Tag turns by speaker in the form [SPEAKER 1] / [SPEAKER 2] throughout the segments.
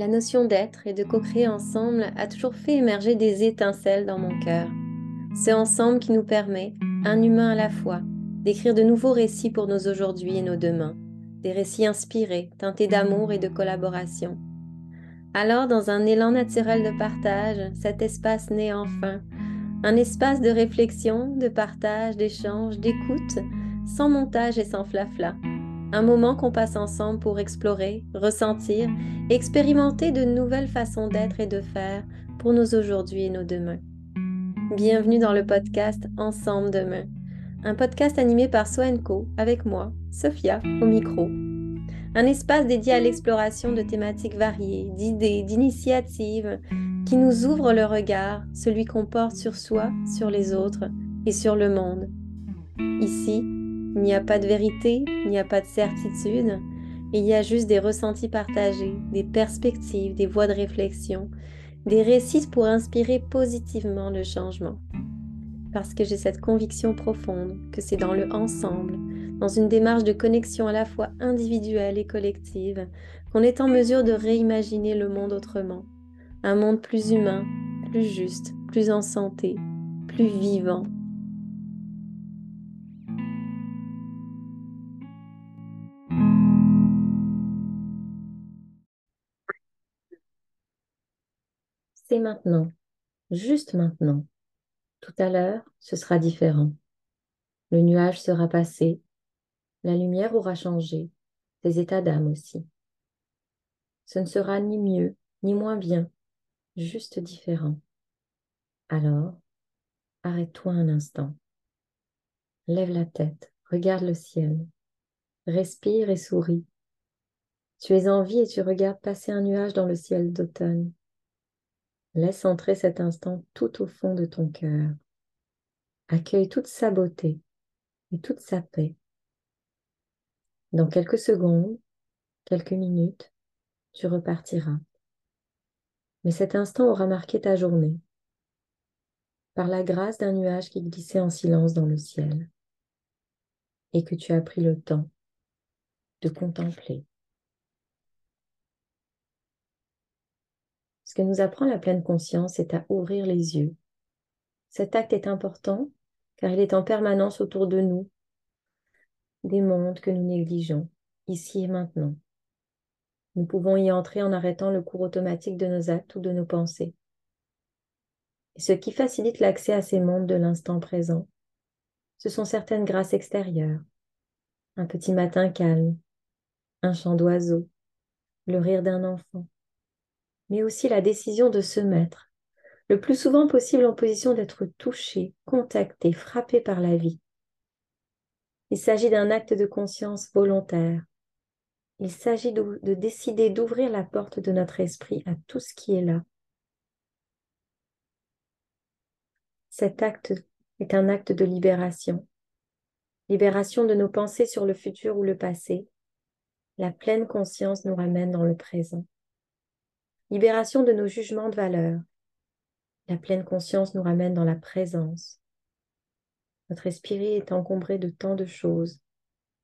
[SPEAKER 1] La notion d'être et de co-créer ensemble a toujours fait émerger des étincelles dans mon cœur. C'est ensemble qui nous permet, un humain à la fois, d'écrire de nouveaux récits pour nos aujourd'hui et nos demain, des récits inspirés, teintés d'amour et de collaboration. Alors, dans un élan naturel de partage, cet espace naît enfin, un espace de réflexion, de partage, d'échange, d'écoute, sans montage et sans flafla. Un moment qu'on passe ensemble pour explorer, ressentir expérimenter de nouvelles façons d'être et de faire pour nos aujourd'hui et nos demain. Bienvenue dans le podcast Ensemble demain, un podcast animé par Soenco avec moi, Sophia, au micro. Un espace dédié à l'exploration de thématiques variées, d'idées, d'initiatives qui nous ouvrent le regard, celui qu'on porte sur soi, sur les autres et sur le monde. Ici, il n'y a pas de vérité, il n'y a pas de certitude, il y a juste des ressentis partagés, des perspectives, des voies de réflexion, des récits pour inspirer positivement le changement. Parce que j'ai cette conviction profonde que c'est dans le ensemble, dans une démarche de connexion à la fois individuelle et collective, qu'on est en mesure de réimaginer le monde autrement. Un monde plus humain, plus juste, plus en santé, plus vivant, c'est maintenant, juste maintenant. Tout à l'heure, ce sera différent. Le nuage sera passé, la lumière aura changé, tes états d'âme aussi. Ce ne sera ni mieux, ni moins bien, juste différent. Alors, arrête-toi un instant. Lève la tête, regarde le ciel, respire et souris. Tu es en vie et tu regardes passer un nuage dans le ciel d'automne. Laisse entrer cet instant tout au fond de ton cœur. Accueille toute sa beauté et toute sa paix. Dans quelques secondes, quelques minutes, tu repartiras. Mais cet instant aura marqué ta journée par la grâce d'un nuage qui glissait en silence dans le ciel et que tu as pris le temps de contempler. Ce que nous apprend la pleine conscience, c'est à ouvrir les yeux. Cet acte est important car il est en permanence autour de nous, des mondes que nous négligeons, ici et maintenant. Nous pouvons y entrer en arrêtant le cours automatique de nos actes ou de nos pensées. Ce qui facilite l'accès à ces mondes de l'instant présent, ce sont certaines grâces extérieures. Un petit matin calme, un chant d'oiseau, le rire d'un enfant, mais aussi la décision de se mettre, le plus souvent possible en position d'être touché, contacté, frappé par la vie. Il s'agit d'un acte de conscience volontaire. Il s'agit de, de décider d'ouvrir la porte de notre esprit à tout ce qui est là. Cet acte est un acte de libération. Libération de nos pensées sur le futur ou le passé. La pleine conscience nous ramène dans le présent libération de nos jugements de valeur. La pleine conscience nous ramène dans la présence. Notre esprit est encombré de tant de choses,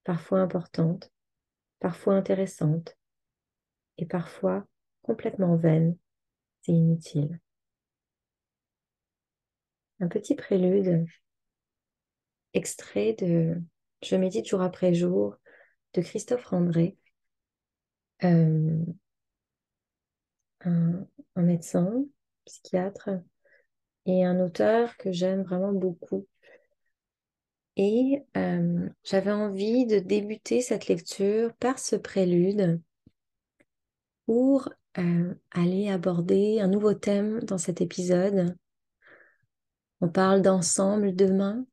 [SPEAKER 1] parfois importantes, parfois intéressantes, et parfois complètement vaines et inutiles. Un petit prélude, extrait de Je médite jour après jour de Christophe Randré. Euh, un, médecin, psychiatre et un auteur que j'aime vraiment beaucoup. Et euh, j'avais envie de débuter cette lecture par ce prélude pour euh, aller aborder un nouveau thème dans cet épisode. On parle d'ensemble demain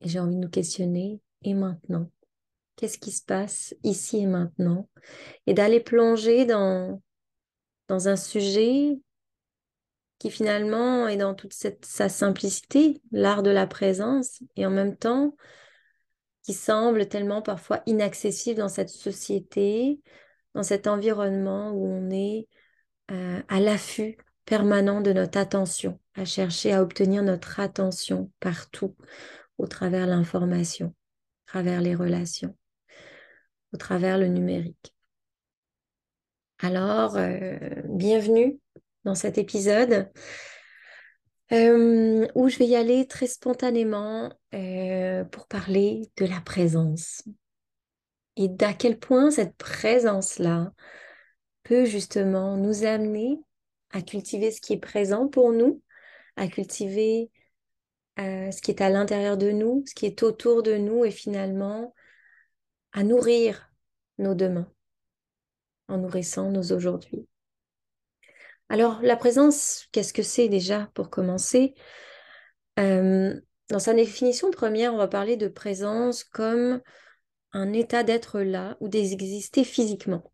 [SPEAKER 1] et j'ai envie de nous questionner et maintenant qu'est-ce qui se passe ici et maintenant, et d'aller plonger dans, dans un sujet qui finalement est dans toute sa simplicité, l'art de la présence, et en même temps qui semble tellement parfois inaccessible dans cette société, dans cet environnement où on est euh, à l'affût permanent de notre attention, à chercher à obtenir notre attention partout, au travers l'information, à travers les relations au travers le numérique. Alors, euh, bienvenue dans cet épisode euh, où je vais y aller très spontanément euh, pour parler de la présence et d'à quel point cette présence-là peut justement nous amener à cultiver ce qui est présent pour nous, à cultiver ce qui est à l'intérieur de nous, ce qui est autour de nous et finalement à nourrir nos demain en nourrissant nos aujourd'hui. Alors, la présence, qu'est-ce que c'est déjà pour commencer? Euh, Dans sa définition première, on va parler de présence comme un état d'être là ou d'exister physiquement.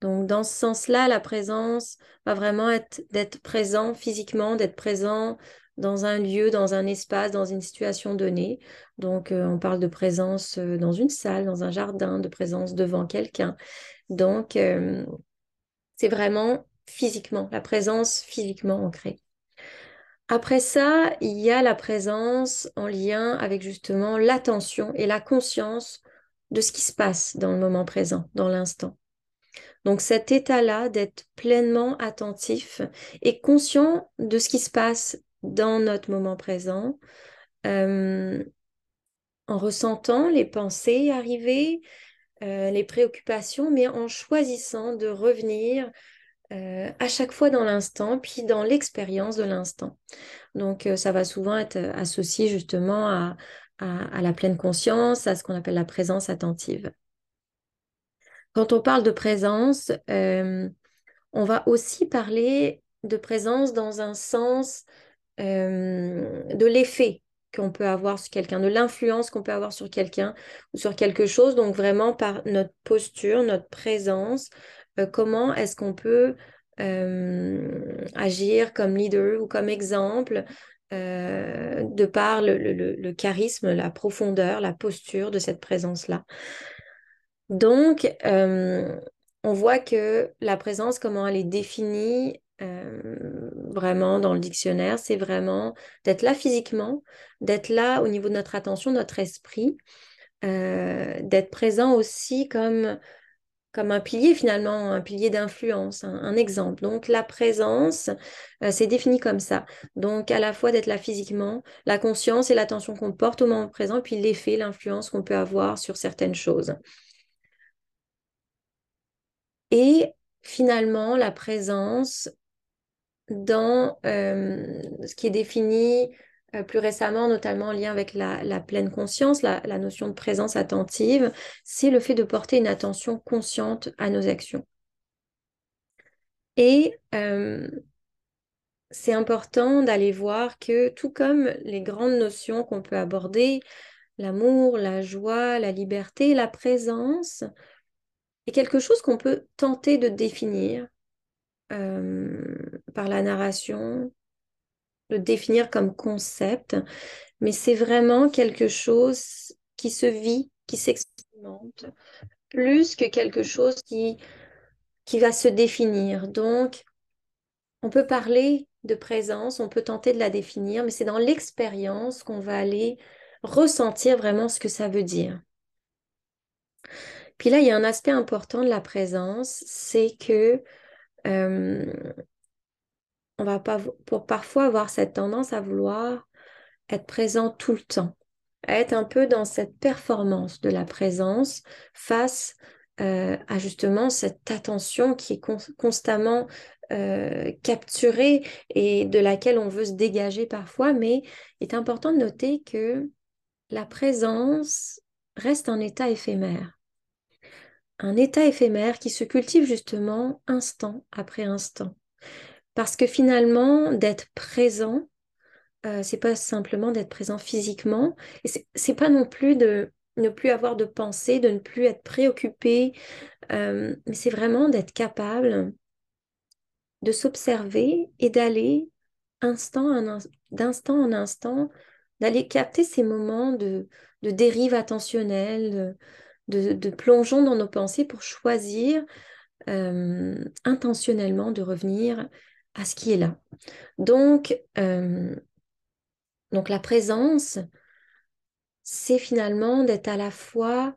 [SPEAKER 1] Donc, dans ce sens-là, la présence va vraiment être d'être présent physiquement, d'être présent dans un lieu, dans un espace, dans une situation donnée. Donc, euh, on parle de présence euh, dans une salle, dans un jardin, de présence devant quelqu'un. Donc, euh, c'est vraiment physiquement, la présence physiquement ancrée. Après ça, il y a la présence en lien avec justement l'attention et la conscience de ce qui se passe dans le moment présent, dans l'instant. Donc cet état-là d'être pleinement attentif et conscient de ce qui se passe dans notre moment présent, euh, en ressentant les pensées arriver, euh, les préoccupations, mais en choisissant de revenir euh, à chaque fois dans l'instant, puis dans l'expérience de l'instant. Donc, ça va souvent être associé justement à, la pleine conscience, à ce qu'on appelle la présence attentive. Quand on parle de présence, on va aussi parler de présence dans un sens de l'effet qu'on peut avoir sur quelqu'un, de l'influence qu'on peut avoir sur quelqu'un ou sur quelque chose. Donc vraiment par notre posture, notre présence, euh, comment est-ce qu'on peut euh, agir comme leader ou comme exemple euh, de par le, charisme, la profondeur, la posture de cette présence-là. Donc, on voit que la présence, comment elle est définie, euh, vraiment dans le dictionnaire, c'est vraiment d'être là physiquement, d'être là au niveau de notre attention, notre esprit, euh, d'être présent aussi comme, comme un pilier finalement, un pilier d'influence, un, exemple. Donc la présence, euh, c'est défini comme ça. Donc à la fois d'être là physiquement, la conscience et l'attention qu'on porte au moment présent, puis l'effet, l'influence qu'on peut avoir sur certaines choses. Et finalement, la présence, dans euh, ce qui est défini euh, plus récemment, notamment en lien avec la, pleine conscience, la, notion de présence attentive, c'est le fait de porter une attention consciente à nos actions. Et euh, c'est important d'aller voir que tout comme les grandes notions qu'on peut aborder, l'amour, la joie, la liberté, la présence, est quelque chose qu'on peut tenter de définir euh, par la narration, le définir comme concept, mais c'est vraiment quelque chose qui se vit, qui s'expérimente, plus que quelque chose qui, qui va se définir. Donc, on peut parler de présence, on peut tenter de la définir, mais c'est dans l'expérience qu'on va aller ressentir vraiment ce que ça veut dire. Puis là, il y a un aspect important de la présence, c'est que on va pas pour parfois avoir cette tendance à vouloir être présent tout le temps, à être un peu dans cette performance de la présence face euh, à justement cette attention qui est constamment euh, capturée et de laquelle on veut se dégager parfois, mais il est important de noter que la présence reste un état éphémère un état éphémère qui se cultive justement instant après instant. Parce que finalement, d'être présent, euh, c'est pas simplement d'être présent physiquement, et c'est pas non plus de ne plus avoir de pensée, de ne plus être préoccupé, euh, mais c'est vraiment d'être capable de s'observer et d'aller instant d'instant en instant, d'aller capter ces moments de, de dérive attentionnelle, de, plongeons dans nos pensées pour choisir euh, intentionnellement de revenir à ce qui est là. Donc, euh, donc la présence, c'est finalement d'être à la fois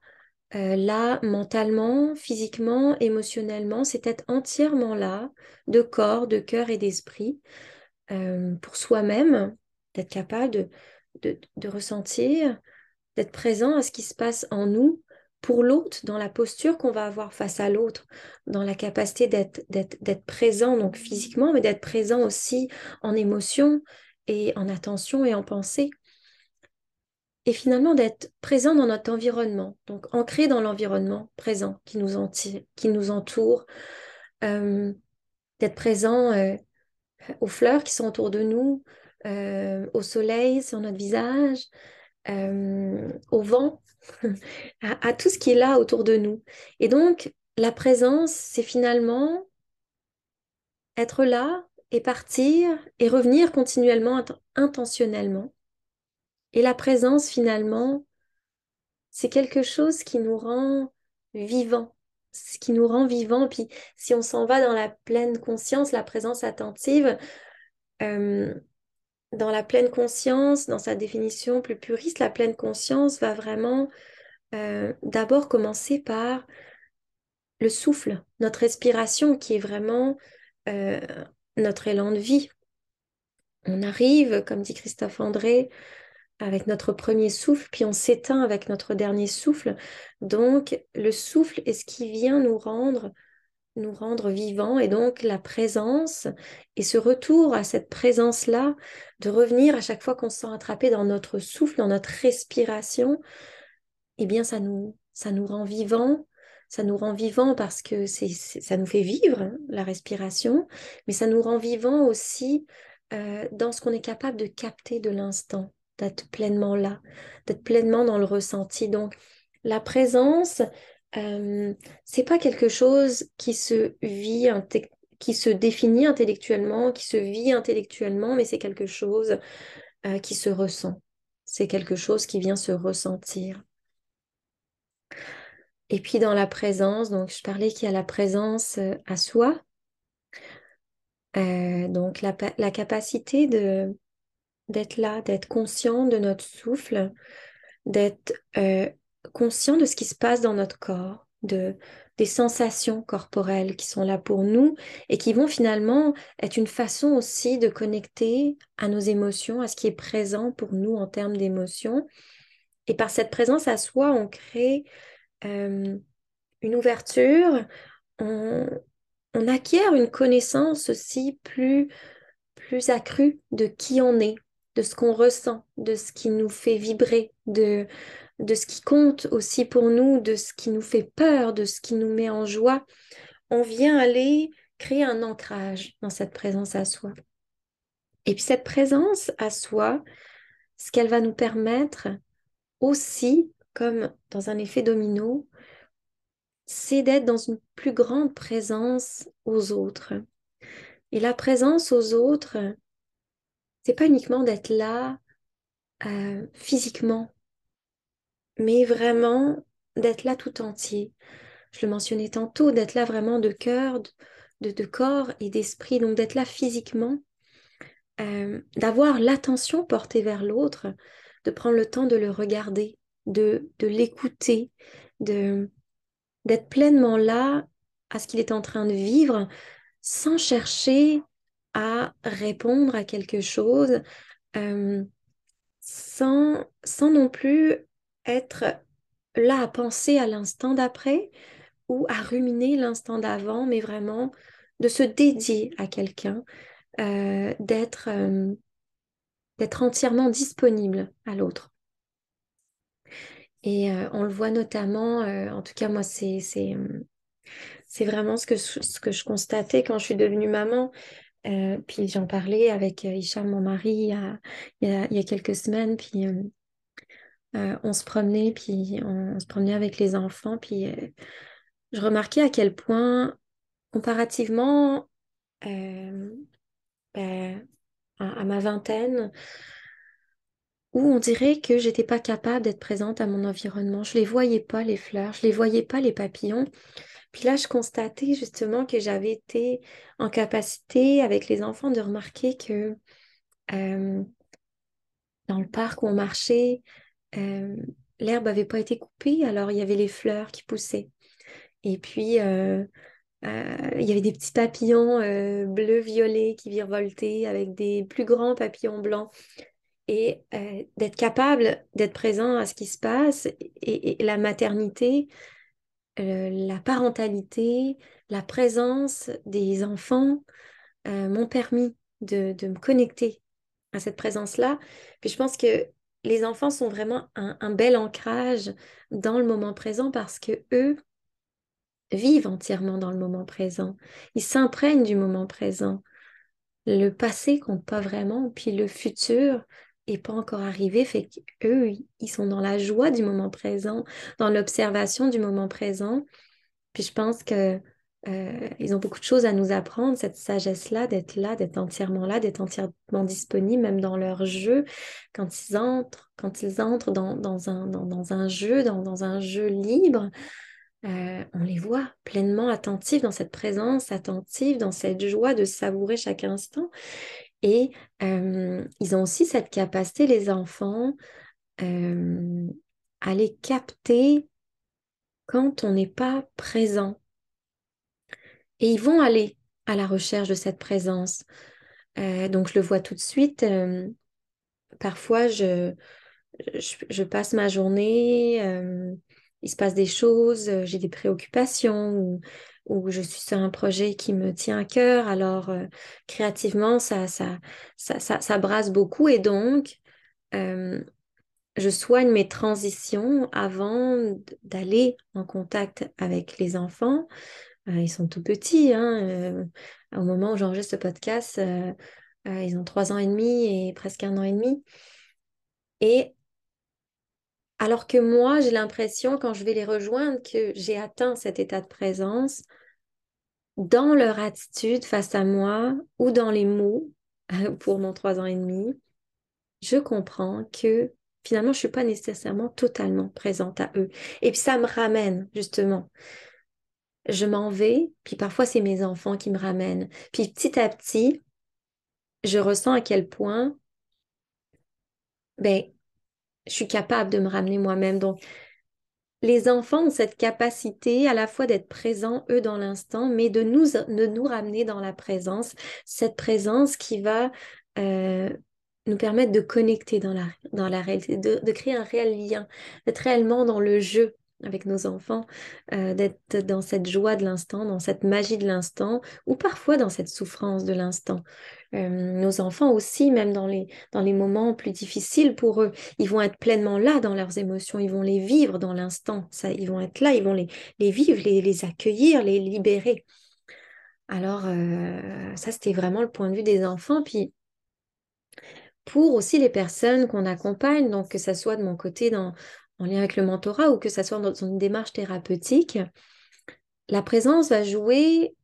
[SPEAKER 1] là mentalement, physiquement, émotionnellement, c'est être entièrement là, de corps, de cœur et d'esprit, pour soi-même, d'être capable de, de, ressentir, d'être présent à ce qui se passe en nous, pour l'autre, dans la posture qu'on va avoir face à l'autre, dans la capacité d'être présent, donc physiquement, mais d'être présent aussi en émotion et en attention et en pensée. Et finalement, d'être présent dans notre environnement, donc ancré dans l'environnement présent qui nous, qui nous entoure, euh, d'être présent euh, aux fleurs qui sont autour de nous, euh, au soleil sur notre visage, au vent à, tout ce qui est là autour de nous. Et donc, la présence, c'est finalement être là et partir et revenir continuellement, intentionnellement. Et la présence, finalement, c'est quelque chose qui nous rend vivants, ce qui nous rend vivants. Puis si on s'en va dans la pleine conscience, la présence attentive, euh, dans la pleine conscience, dans sa définition plus puriste, la pleine conscience va vraiment euh, d'abord commencer par le souffle, notre respiration qui est vraiment euh, notre élan de vie. On arrive, comme dit Christophe André, avec notre premier souffle, puis on s'éteint avec notre dernier souffle. Donc le souffle est ce qui vient nous rendre nous rendre vivants et donc la présence et ce retour à cette présence-là, de revenir à chaque fois qu'on se sent attrapé dans notre souffle, dans notre respiration, eh bien ça nous, ça nous rend vivants, ça nous rend vivants parce que c'est, ça nous fait vivre hein, la respiration, mais ça nous rend vivants aussi euh, dans ce qu'on est capable de capter de l'instant, d'être pleinement là, d'être pleinement dans le ressenti. Donc la présence, euh, c'est pas quelque chose qui se vit, qui se définit intellectuellement, qui se vit intellectuellement, mais c'est quelque chose euh, qui se ressent. C'est quelque chose qui vient se ressentir. Et puis dans la présence, donc je parlais qu'il y a la présence euh, à soi, donc la, la capacité de d'être là, d'être conscient de notre souffle, d'être conscient de ce qui se passe dans notre corps, de, des sensations corporelles qui sont là pour nous et qui vont finalement être une façon aussi de connecter à nos émotions, à ce qui est présent pour nous en termes d'émotions. Et par cette présence à soi, on crée euh, une ouverture, on, on, acquiert une connaissance aussi plus, plus accrue de qui on est, de ce qu'on ressent, de ce qui nous fait vibrer, de, de ce qui compte aussi pour nous, de ce qui nous fait peur, de ce qui nous met en joie, on vient aller créer un ancrage dans cette présence à soi. Et puis cette présence à soi, ce qu'elle va nous permettre aussi, comme dans un effet domino, c'est d'être dans une plus grande présence aux autres. Et la présence aux autres, c'est pas uniquement d'être là euh, physiquement mais vraiment d'être là tout entier. Je le mentionnais tantôt, d'être là vraiment de cœur, de, de corps et d'esprit, donc d'être là physiquement, euh, d'avoir l'attention portée vers l'autre, de prendre le temps de le regarder, de, de l'écouter, d'être pleinement là à ce qu'il est en train de vivre sans chercher à répondre à quelque chose, euh, sans, sans non plus être là à penser à l'instant d'après ou à ruminer l'instant d'avant, mais vraiment de se dédier à quelqu'un, euh, d'être euh, entièrement disponible à l'autre. Et euh, on le voit notamment, en tout cas moi c'est c'est vraiment ce que, ce que je constatais quand je suis devenue maman. puis j'en parlais avec Hicham, mon mari, il y a, il y a quelques semaines. Puis euh, on se promenait, puis on, se promenait avec les enfants, puis euh, je remarquais à quel point, comparativement euh, ben, à, ma vingtaine, où on dirait que j'étais pas capable d'être présente à mon environnement. Je les voyais pas les fleurs, je les voyais pas les papillons. Puis là, je constatais justement que j'avais été en capacité avec les enfants de remarquer que dans le parc où on marchait, euh, l'herbe n'avait pas été coupée, alors il y avait les fleurs qui poussaient. Et puis, euh, euh, il y avait des petits papillons bleus, violets qui virevoltaient avec des plus grands papillons blancs. Et d'être capable d'être présent à ce qui se passe et, la maternité, la parentalité, la présence des enfants m'ont permis de, me connecter à cette présence-là. Puis je pense que les enfants sont vraiment un, bel ancrage dans le moment présent parce que eux vivent entièrement dans le moment présent. Ils s'imprègnent du moment présent. Le passé compte pas vraiment, puis le futur est pas encore arrivé, fait qu'eux, ils sont dans la joie du moment présent, dans l'observation du moment présent. Puis je pense que euh, ils ont beaucoup de choses à nous apprendre, cette sagesse-là, d'être là, d'être entièrement là, d'être entièrement disponible, même dans leur jeu. Quand ils entrent, quand ils entrent dans, dans, un, dans, un, jeu, dans, un jeu libre, euh, on les voit pleinement attentifs dans cette présence, attentifs dans cette joie de savourer chaque instant. Et euh, ils ont aussi cette capacité, les enfants, à les capter quand on n'est pas présent et ils vont aller à la recherche de cette présence. Euh, donc je le vois tout de suite. Euh, parfois, je, passe ma journée, euh, il se passe des choses, j'ai des préoccupations ou, ou, je suis sur un projet qui me tient à cœur. Alors créativement, ça, ça, ça, ça, ça brasse beaucoup et donc je soigne mes transitions avant d'aller en contact avec les enfants. Euh, ils sont tout petits. Hein, euh, au moment où j'enregistre ce podcast, euh, ils ont trois ans et demi et presque un an et demi. Et alors que moi, j'ai l'impression, quand je vais les rejoindre, que j'ai atteint cet état de présence dans leur attitude face à moi ou dans les mots pour mon trois ans et demi. Je comprends que finalement, je ne suis pas nécessairement totalement présente à eux. Et puis ça me ramène justement je m'en vais, puis parfois c'est mes enfants qui me ramènent. Puis petit à petit, je ressens à quel point ben, je suis capable de me ramener moi-même. Donc, les enfants ont cette capacité à la fois d'être présents, eux, dans l'instant, mais de nous, ramener dans la présence, cette présence qui va euh, nous permettre de connecter dans la, dans la réalité, de créer un réel lien, d'être réellement dans le jeu, avec nos enfants, euh, d'être dans cette joie de l'instant, dans cette magie de l'instant, ou parfois dans cette souffrance de l'instant. Euh, nos enfants aussi, même dans les, dans les moments plus difficiles pour eux, ils vont être pleinement là dans leurs émotions, ils vont les vivre dans l'instant, ça, ils vont être là, ils vont les, les vivre, les, les accueillir, les libérer. Alors, euh, ça, c'était vraiment le point de vue des enfants. Puis, pour aussi les personnes qu'on accompagne, donc que ce soit de mon côté dans, en lien avec le mentorat ou que ça soit dans une démarche thérapeutique, la présence va jouer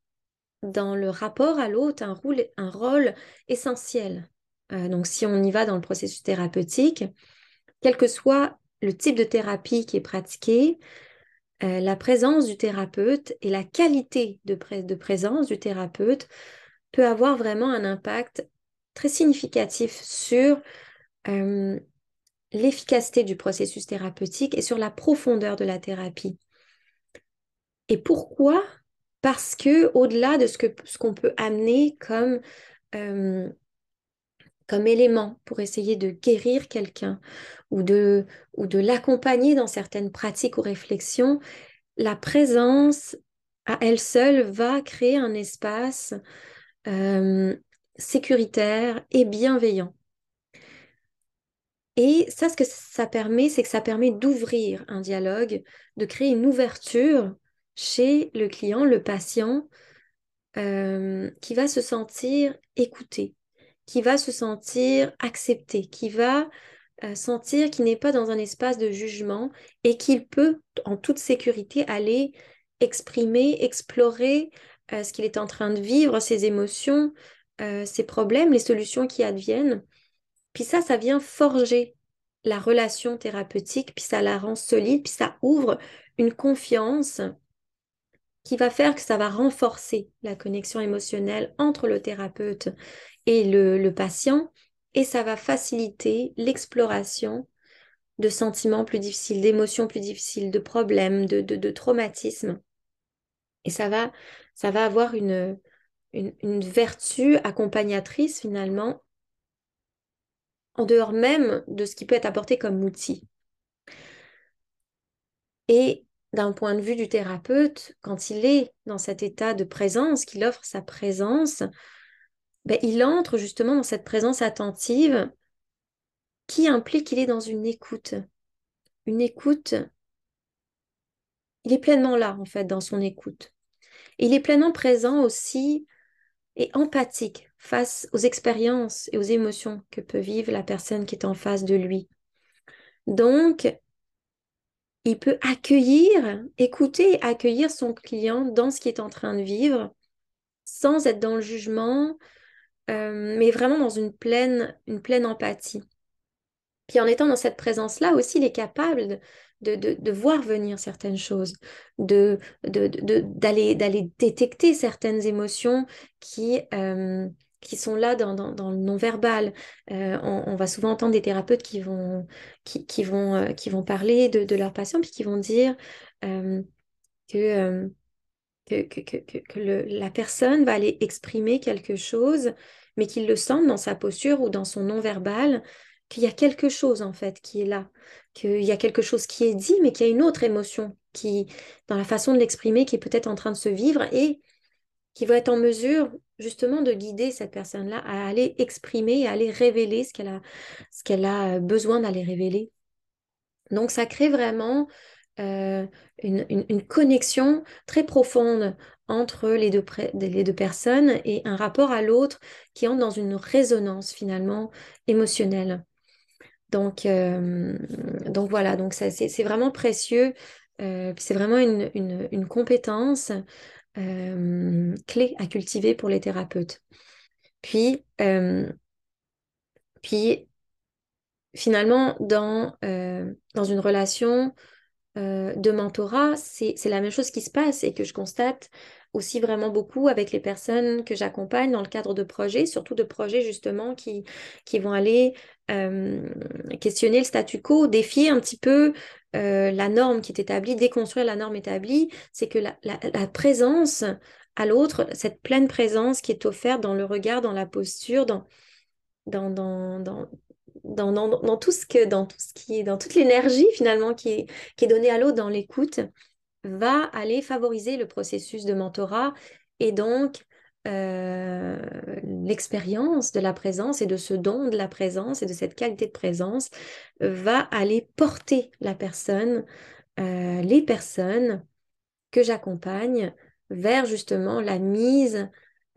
[SPEAKER 1] dans le rapport à l'autre un rôle, essentiel. Euh, donc si on y va dans le processus thérapeutique, quel que soit le type de thérapie qui est pratiqué, euh, la présence du thérapeute et la qualité de, de, présence du thérapeute peut avoir vraiment un impact très significatif sur euh, l'efficacité du processus thérapeutique et sur la profondeur de la thérapie. Et pourquoi? Parce que au-delà de ce qu'on peut amener comme euh, comme élément pour essayer de guérir quelqu'un ou de ou de l'accompagner dans certaines pratiques ou réflexions, la présence à elle seule va créer un espace euh, sécuritaire et bienveillant et ça, ce que ça permet, c'est que ça permet d'ouvrir un dialogue, de créer une ouverture chez le client, le patient, euh, qui va se sentir écouté, qui va se sentir accepté, qui va euh, sentir qu'il n'est pas dans un espace de jugement et qu'il peut en toute sécurité aller exprimer, explorer euh, ce qu'il est en train de vivre, ses émotions, ses problèmes, les solutions qui adviennent. Puis ça, ça vient forger la relation thérapeutique, puis ça la rend solide, puis ça ouvre une confiance qui va faire que ça va renforcer la connexion émotionnelle entre le thérapeute et le, patient, et ça va faciliter l'exploration de sentiments plus difficiles, d'émotions plus difficiles, de problèmes, de, traumatismes. Et ça va, ça va avoir une, vertu accompagnatrice finalement, en dehors même de ce qui peut être apporté comme outil. Et d'un point de vue du thérapeute, quand il est dans cet état de présence, qu'il offre sa présence, ben, il entre justement dans cette présence attentive qui implique qu'il est dans une écoute. Une écoute, il est pleinement là en fait dans son écoute. il est pleinement présent aussi et empathique face aux expériences et aux émotions que peut vivre la personne qui est en face de lui. Donc, il peut accueillir, écouter accueillir son client dans ce qu'il est en train de vivre, sans être dans le jugement, euh, mais vraiment dans une pleine, une pleine empathie. Puis en étant dans cette présence-là aussi, il est capable de, de, voir venir certaines choses, d'aller, détecter certaines émotions qui, euh, qui sont là dans, dans, le non-verbal. Euh, on, va souvent entendre des thérapeutes qui vont, qui, qui vont, euh, qui vont parler de, de leurs patients, puis qui vont dire que, que, que, que, que la personne va aller exprimer quelque chose, mais qu'il le sente dans sa posture ou dans son non-verbal, qu'il y a quelque chose en fait qui est là, qu'il y a quelque chose qui est dit, mais qu'il y a une autre émotion qui, dans la façon de l'exprimer, qui est peut-être en train de se vivre et qui va être en mesure justement de guider cette personne-là à aller exprimer, à aller révéler ce qu'elle a, a besoin d'aller révéler. Donc ça crée vraiment euh, une, une, connexion très profonde entre les deux, les deux personnes et un rapport à l'autre qui entre dans une résonance finalement émotionnelle. Donc, euh, donc voilà, donc c'est vraiment précieux. Euh, c'est vraiment une, une, compétence euh, clé à cultiver pour les thérapeutes. Puis, puis finalement, dans, dans une relation de mentorat, c'est la même chose qui se passe et que je constate aussi vraiment beaucoup avec les personnes que j'accompagne dans le cadre de projets, surtout de projets justement qui, qui vont aller euh, questionner le statu quo, défier un petit peu euh, la norme qui est établie, déconstruire la norme établie, c'est que la, présence à l'autre, cette pleine présence qui est offerte dans le regard, dans la posture, dans, dans, dans, dans dans, dans, dans, tout ce que dans tout ce qui est dans toute l'énergie finalement qui est, qui est donnée à l'autre dans l'écoute va aller favoriser le processus de mentorat et donc euh, l'expérience de la présence et de ce don de la présence et de cette qualité de présence va aller porter la personne, euh, les personnes que j'accompagne vers justement la mise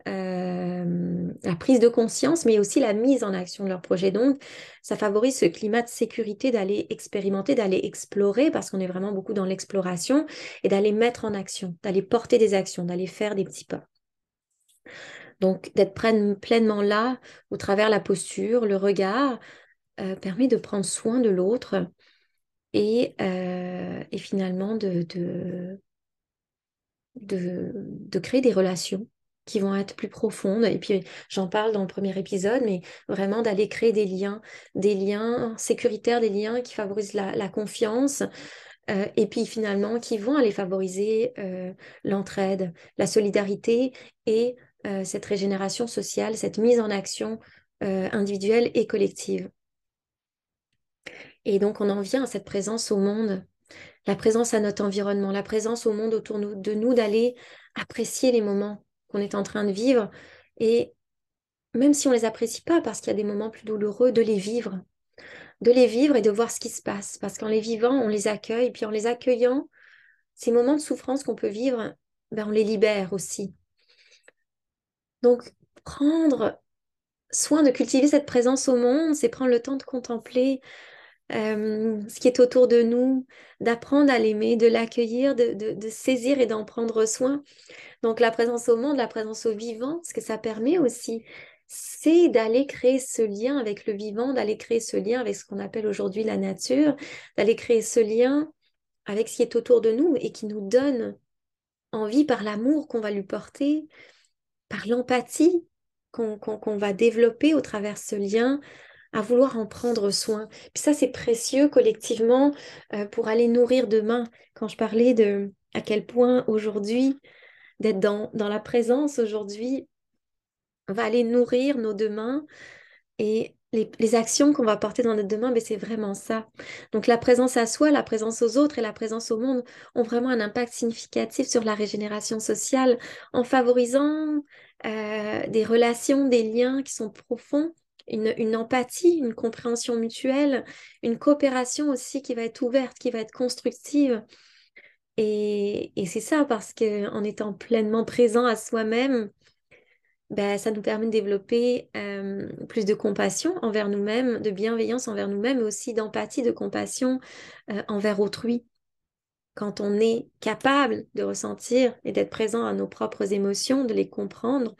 [SPEAKER 1] euh, la prise de conscience, mais aussi la mise en action de leur projet. Donc, ça favorise ce climat de sécurité d'aller expérimenter, d'aller explorer, parce qu'on est vraiment beaucoup dans l'exploration, et d'aller mettre en action, d'aller porter des actions, d'aller faire des petits pas. Donc, d'être pleinement là, au travers la posture, le regard, euh, permet de prendre soin de l'autre et, euh, et, finalement de, de, de créer des relations qui vont être plus profondes. Et puis, j'en parle dans le premier épisode, mais vraiment d'aller créer des liens, des liens sécuritaires, des liens qui favorisent la, confiance. Euh, et puis finalement, qui vont aller favoriser euh, l'entraide, la solidarité et euh, cette régénération sociale, cette mise en action individuelle et collective. Et donc, on en vient à cette présence au monde, la présence à notre environnement, la présence au monde autour de nous, d'aller apprécier les moments, qu'on est en train de vivre. Et même si on ne les apprécie pas, parce qu'il y a des moments plus douloureux, de les vivre. De les vivre et de voir ce qui se passe. Parce qu'en les vivant, on les accueille. Puis en les accueillant, ces moments de souffrance qu'on peut vivre, ben, on les libère aussi. Donc, prendre soin de cultiver cette présence au monde, c'est prendre le temps de contempler euh, ce qui est autour de nous, d'apprendre à l'aimer, de l'accueillir, de, de, saisir et d'en prendre soin. Donc la présence au monde, la présence au vivant, ce que ça permet aussi, c'est d'aller créer ce lien avec le vivant, d'aller créer ce lien avec ce qu'on appelle aujourd'hui la nature, d'aller créer ce lien avec ce qui est autour de nous et qui nous donne envie par l'amour qu'on va lui porter, par l'empathie qu'on va développer au travers ce lien, à vouloir en prendre soin. Puis ça, c'est précieux collectivement pour aller nourrir demain. Quand je parlais de à quel point aujourd'hui, d'être dans, dans la présence aujourd'hui, va aller nourrir nos demain et les, actions qu'on va porter dans notre demain, ben c'est vraiment ça. Donc la présence à soi, la présence aux autres et la présence au monde ont vraiment un impact significatif sur la régénération sociale en favorisant euh, des relations, des liens qui sont profonds, une, empathie, une compréhension mutuelle, une coopération aussi qui va être ouverte, qui va être constructive. Et, c'est ça parce qu'en étant pleinement présent à soi-même, ben, ça nous permet de développer plus de compassion envers nous-mêmes, de bienveillance envers nous-mêmes, mais aussi d'empathie, de compassion envers autrui. Quand on est capable de ressentir et d'être présent à nos propres émotions, de les comprendre,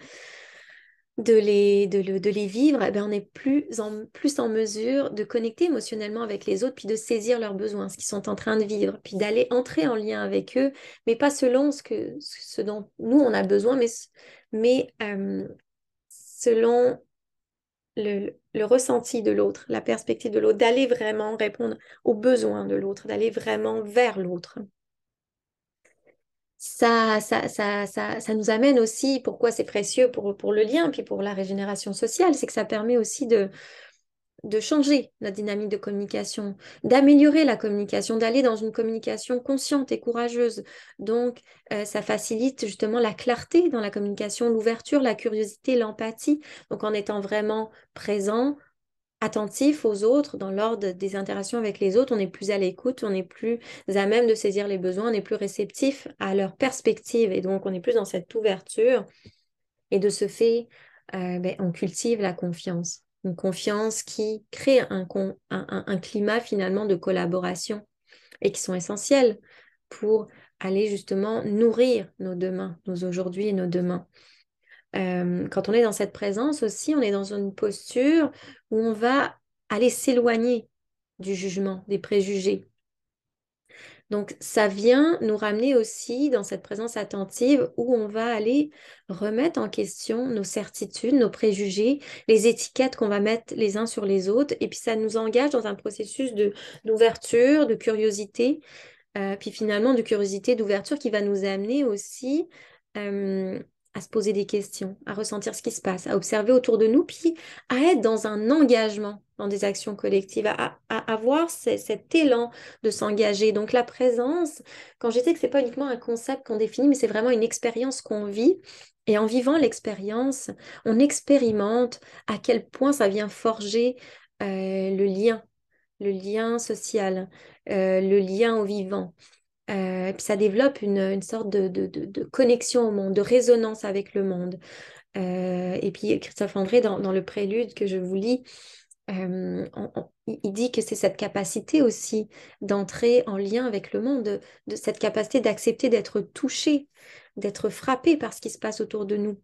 [SPEAKER 1] de les, vivre, eh ben on est plus en, plus en mesure de connecter émotionnellement avec les autres, puis de saisir leurs besoins, ce qu'ils sont en train de vivre, puis d'aller entrer en lien avec eux, mais pas selon ce, dont nous, on a besoin, mais, mais euh, selon le, le, ressenti de l'autre, la perspective de l'autre, d'aller vraiment répondre aux besoins de l'autre, d'aller vraiment vers l'autre ça, ça, ça, ça, nous amène aussi, pourquoi c'est précieux pour, pour le lien, puis pour la régénération sociale, c'est que ça permet aussi de, de changer notre dynamique de communication, d'améliorer la communication, d'aller dans une communication consciente et courageuse. Donc, euh, ça facilite justement la clarté dans la communication, l'ouverture, la curiosité, l'empathie. Donc, en étant vraiment présent, attentif aux autres dans l'ordre des interactions avec les autres, on est plus à l'écoute, on est plus à même de saisir les besoins, on est plus réceptif à leur perspective et donc on est plus dans cette ouverture. Et de ce fait, euh, ben, on cultive la confiance, une confiance qui crée un, un, climat finalement de collaboration et qui sont essentiels pour aller justement nourrir nos demain, nos aujourd'hui et nos demain. Euh, quand on est dans cette présence aussi, on est dans une posture où on va aller s'éloigner du jugement, des préjugés. Donc ça vient nous ramener aussi dans cette présence attentive où on va aller remettre en question nos certitudes, nos préjugés, les étiquettes qu'on va mettre les uns sur les autres. Et puis ça nous engage dans un processus d'ouverture, de, curiosité, euh, puis finalement de curiosité, d'ouverture qui va nous amener aussi euh, à se poser des questions, à ressentir ce qui se passe, à observer autour de nous, puis à être dans un engagement dans des actions collectives, à, avoir cet élan de s'engager. Donc la présence, quand je dis que ce n'est pas uniquement un concept qu'on définit, mais c'est vraiment une expérience qu'on vit. Et en vivant l'expérience, on expérimente à quel point ça vient forger euh, le lien, le lien social, euh, le lien au vivant. Euh, puis ça développe une, sorte de, connexion au monde, de résonance avec le monde. Euh, et puis Christophe André, dans, le prélude que je vous lis, euh, il dit que c'est cette capacité aussi d'entrer en lien avec le monde, de, cette capacité d'accepter d'être touché, d'être frappé par ce qui se passe autour de nous.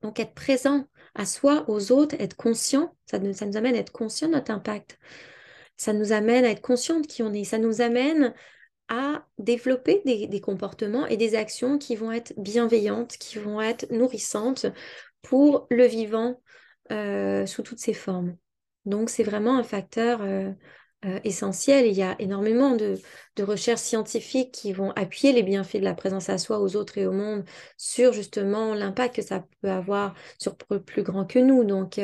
[SPEAKER 1] Donc être présent à soi, aux autres, être conscient, ça, ça nous amène à être conscient de notre impact. Ça nous amène à être conscient de qui on est. Ça nous amène développer des, comportements et des actions qui vont être bienveillantes, qui vont être nourrissantes pour le vivant euh, sous toutes ses formes. Donc c'est vraiment un facteur euh, euh, essentiel. Il y a énormément de, recherches scientifiques qui vont appuyer les bienfaits de la présence à soi, aux autres et au monde sur justement l'impact que ça peut avoir sur plus grand que nous. Donc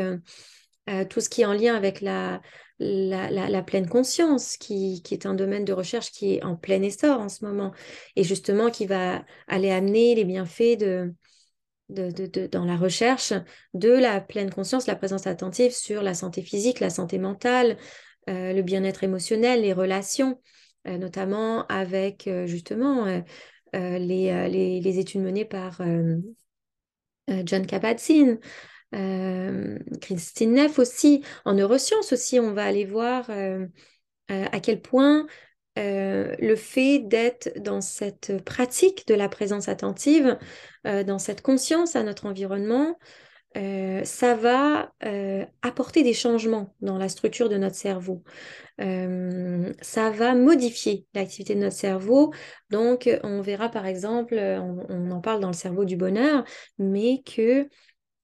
[SPEAKER 1] tout ce qui est en lien avec la, la, pleine conscience, qui, est un domaine de recherche qui est en plein essor en ce moment, et justement qui va aller amener les bienfaits de, dans la recherche de la pleine conscience, la présence attentive sur la santé physique, la santé mentale, euh, le bien-être émotionnel, les relations, euh, notamment avec euh, justement les, les, études menées par John Kabat-Zinn. Euh, Christine Neff aussi, en neurosciences aussi, on va aller voir euh, euh, à quel point le fait d'être dans cette pratique de la présence attentive, dans cette conscience à notre environnement, ça va apporter des changements dans la structure de notre cerveau. ça va modifier l'activité de notre cerveau. Donc, on verra par exemple, on, on, en parle dans le cerveau du bonheur, mais que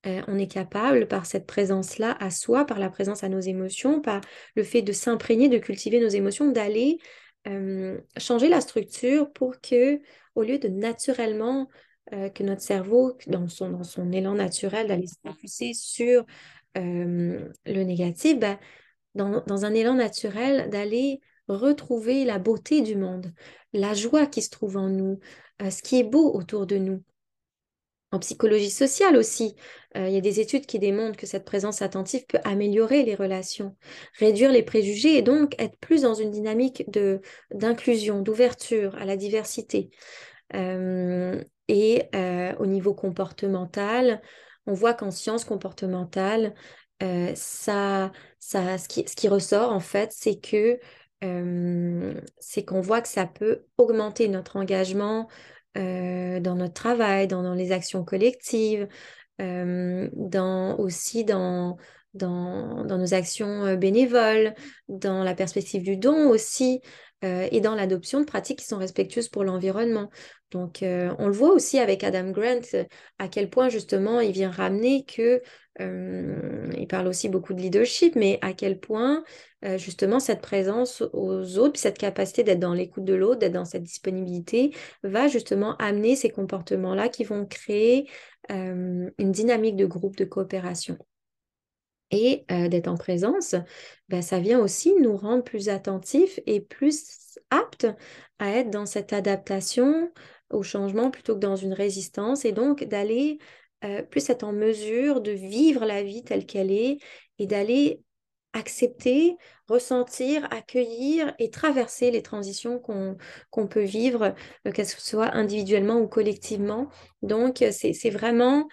[SPEAKER 1] on est capable, par cette présence-là à soi, par la présence à nos émotions, par le fait de s'imprégner, de cultiver nos émotions, d'aller changer la structure pour que, au lieu de naturellement que notre cerveau, dans son, dans son élan naturel, d'aller se focuser sur le négatif, ben, dans, dans, un élan naturel, d'aller retrouver la beauté du monde, la joie qui se trouve en nous, ce qui est beau autour de nous. En psychologie sociale aussi, il y a des études qui démontrent que cette présence attentive peut améliorer les relations, réduire les préjugés et donc être plus dans une dynamique d'inclusion, d'ouverture à la diversité. et au niveau comportemental, on voit qu'en sciences comportementales, ça, ça, ce, qui, ce qui ressort en fait, c'est que c'est qu'on voit que ça peut augmenter notre engagement dans notre travail, dans, les actions collectives, dans, aussi dans, dans, dans, nos actions bénévoles, dans la perspective du don aussi, et dans l'adoption de pratiques qui sont respectueuses pour l'environnement. Donc, on le voit aussi avec Adam Grant, à quel point justement il vient ramener que il parle aussi beaucoup de leadership, mais à quel point justement cette présence aux autres, cette capacité d'être dans l'écoute de l'autre, d'être dans cette disponibilité, va justement amener ces comportements-là qui vont créer une dynamique de groupe, de coopération. Et d'être en présence, ben, ça vient aussi nous rendre plus attentifs et plus aptes à être dans cette adaptation au changement plutôt que dans une résistance, et donc d'aller euh, plus être en mesure de vivre la vie telle qu'elle est et d'aller accepter, ressentir, accueillir et traverser les transitions qu'on peut vivre, euh, qu'elles soient individuellement ou collectivement. Donc, euh, c'est vraiment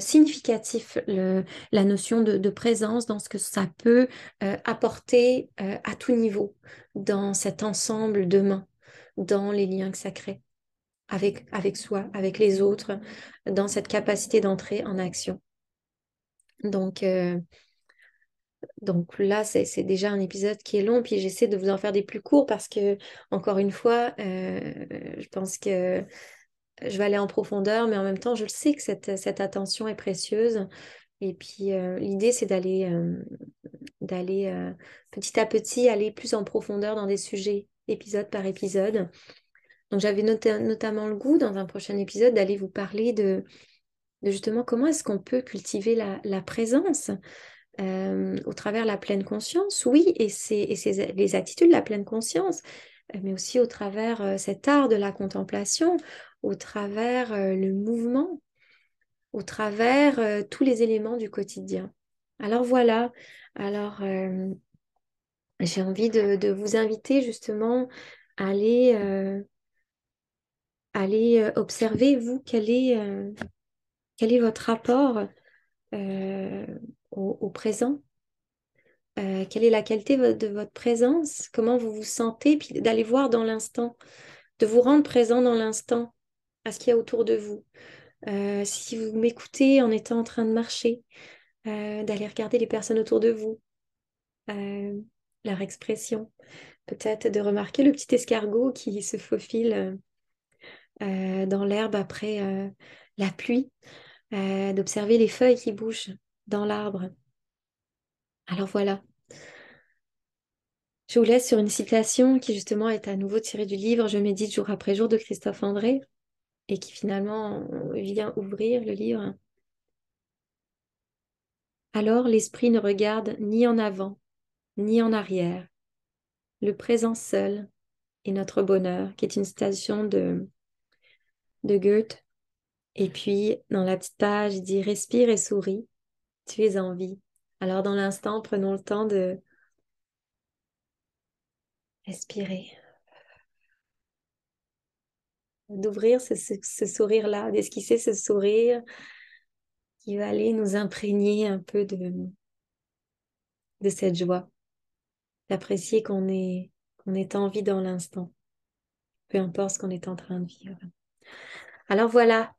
[SPEAKER 1] significatif la notion de, présence dans ce que ça peut apporter à tout niveau dans cet ensemble de mains, dans les liens que ça crée avec, avec soi, avec les autres, dans cette capacité d'entrer en action. Donc, euh, donc là, c'est déjà un épisode qui est long, puis j'essaie de vous en faire des plus courts parce que, encore une fois, euh, je pense que je vais aller en profondeur, mais en même temps, je le sais que cette, attention est précieuse. Et puis, euh, l'idée, c'est d'aller d'aller petit à petit aller plus en profondeur dans des sujets, épisode par épisode. Donc j'avais notamment le goût dans un prochain épisode d'aller vous parler de, justement comment est-ce qu'on peut cultiver la, présence euh, au travers la pleine conscience, oui, et c'est les attitudes de la pleine conscience, euh, mais aussi au travers euh, cet art de la contemplation, au travers le mouvement, au travers tous les éléments du quotidien. Alors voilà, alors j'ai envie de, vous inviter justement à aller euh, observer, vous, quel est, euh, quel est votre rapport euh, au, présent? Quelle est la qualité de votre présence? Comment vous vous sentez? Puis d'aller voir dans l'instant, de vous rendre présent dans l'instant à ce qu'il y a autour de vous. si vous m'écoutez en étant en train de marcher, d'aller regarder les personnes autour de vous, leur expression. Peut-être de remarquer le petit escargot qui se faufile euh, dans l'herbe après euh, la pluie, euh, d'observer les feuilles qui bougent dans l'arbre. Alors voilà. Je vous laisse sur une citation qui justement est à nouveau tirée du livre Je médite jour après jour de Christophe André et qui finalement vient ouvrir le livre. Alors l'esprit ne regarde ni en avant, ni en arrière. Le présent seul est notre bonheur, qui est une citation de de Goethe. Et puis, dans la petite page, il dit Respire et souris, tu es en vie. Alors, dans l'instant, prenons le temps de respirer, d'ouvrir ce, sourire-là, d'esquisser ce sourire qui va aller nous imprégner un peu de, de cette joie, d'apprécier qu'on est, qu'on est en vie dans l'instant, peu importe ce qu'on est en train de vivre. Alors voilà,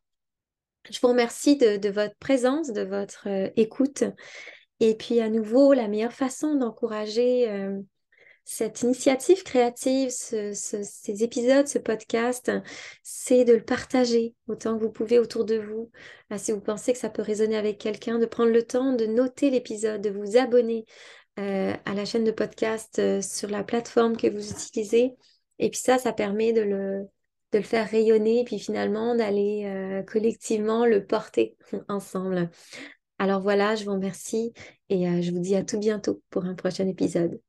[SPEAKER 1] je vous remercie de, votre présence, de votre euh, écoute. Et puis à nouveau, la meilleure façon d'encourager euh, cette initiative créative, ces épisodes, ce podcast, c'est de le partager autant que vous pouvez autour de vous. Si vous pensez que ça peut résonner avec quelqu'un, de prendre le temps de noter l'épisode, de vous abonner euh, à la chaîne de podcast sur la plateforme que vous utilisez. Et puis ça, ça permet de le, de le faire rayonner et puis finalement d'aller euh, collectivement le porter ensemble. Alors voilà, je vous remercie et je vous dis à tout bientôt pour un prochain épisode.